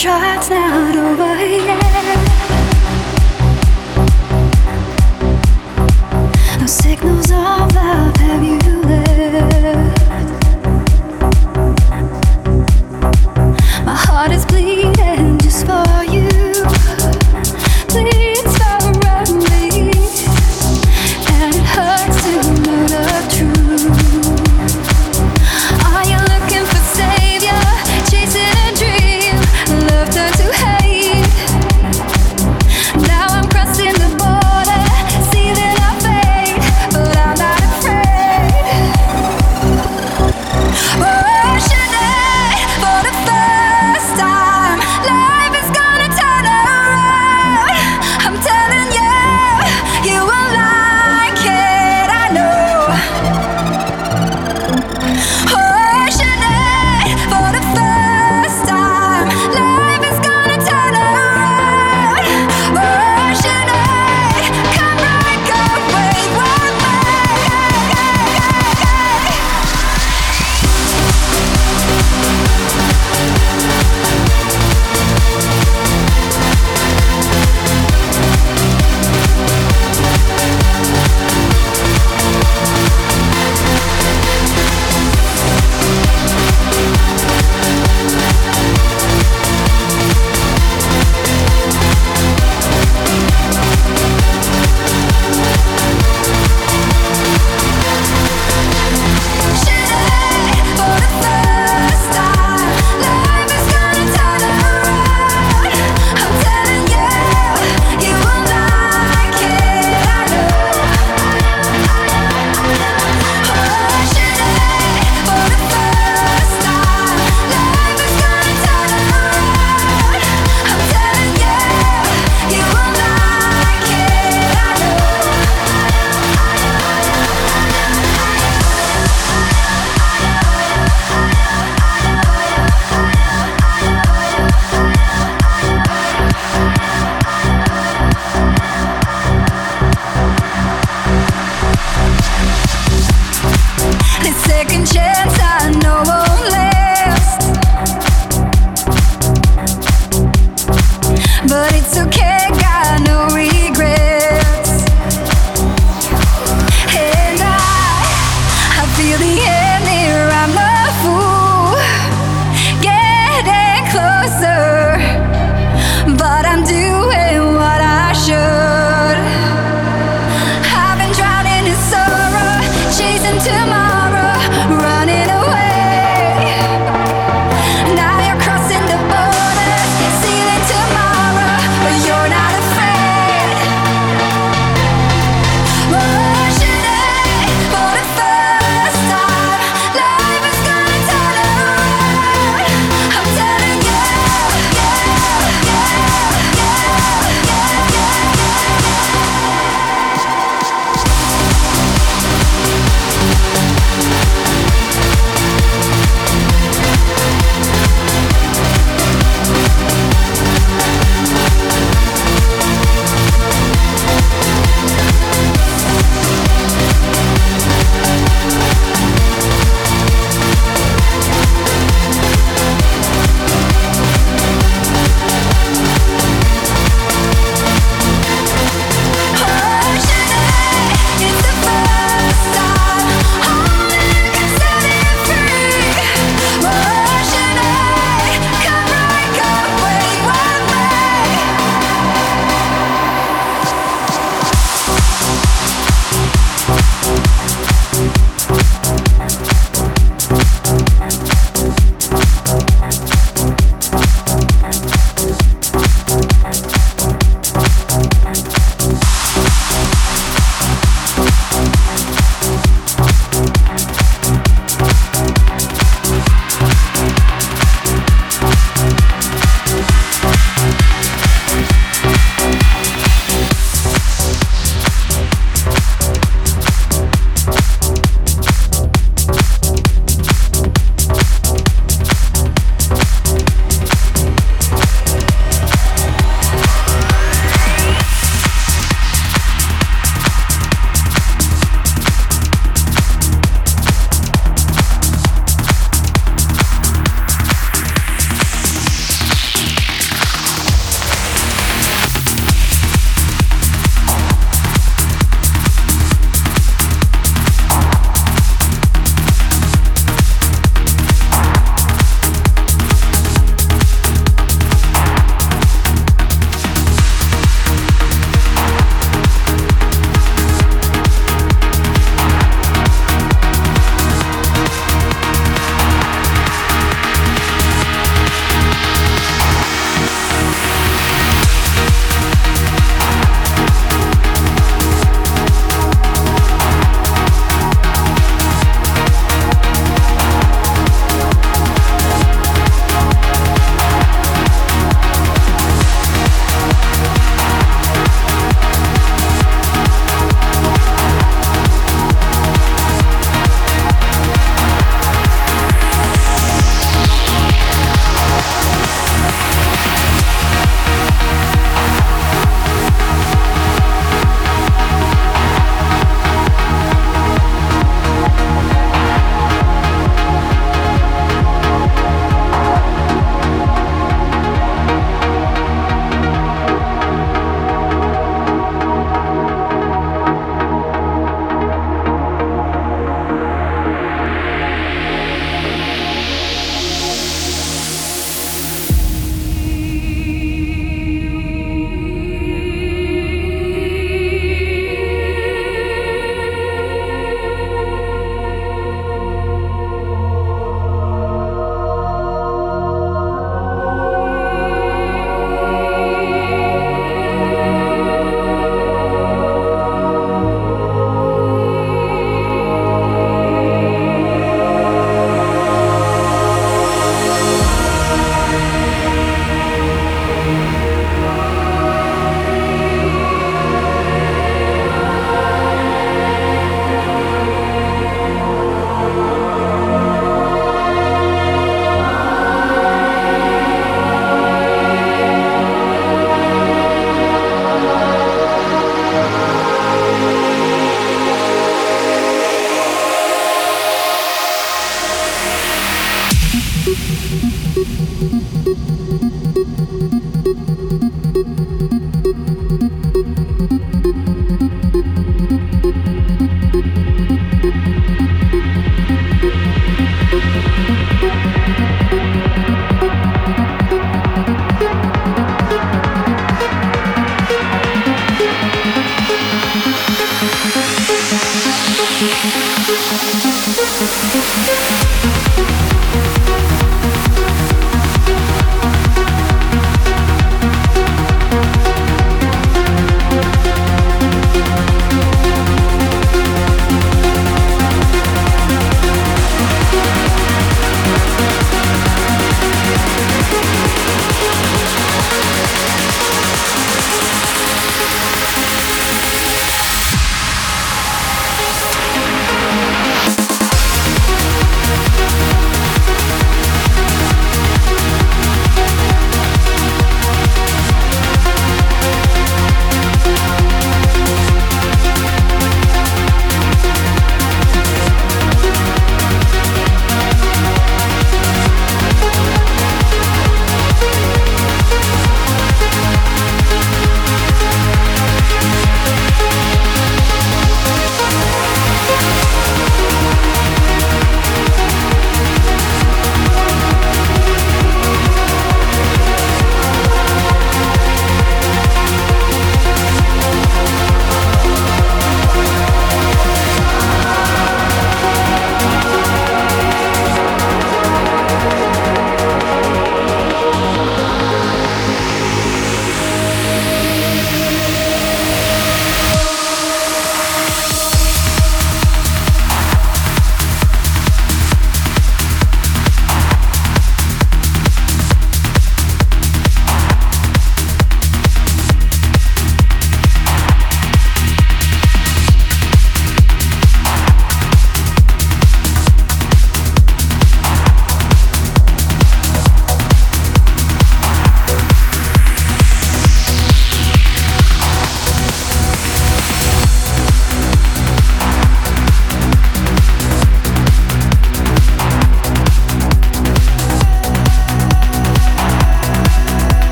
It's not over yet.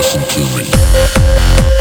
listen to me.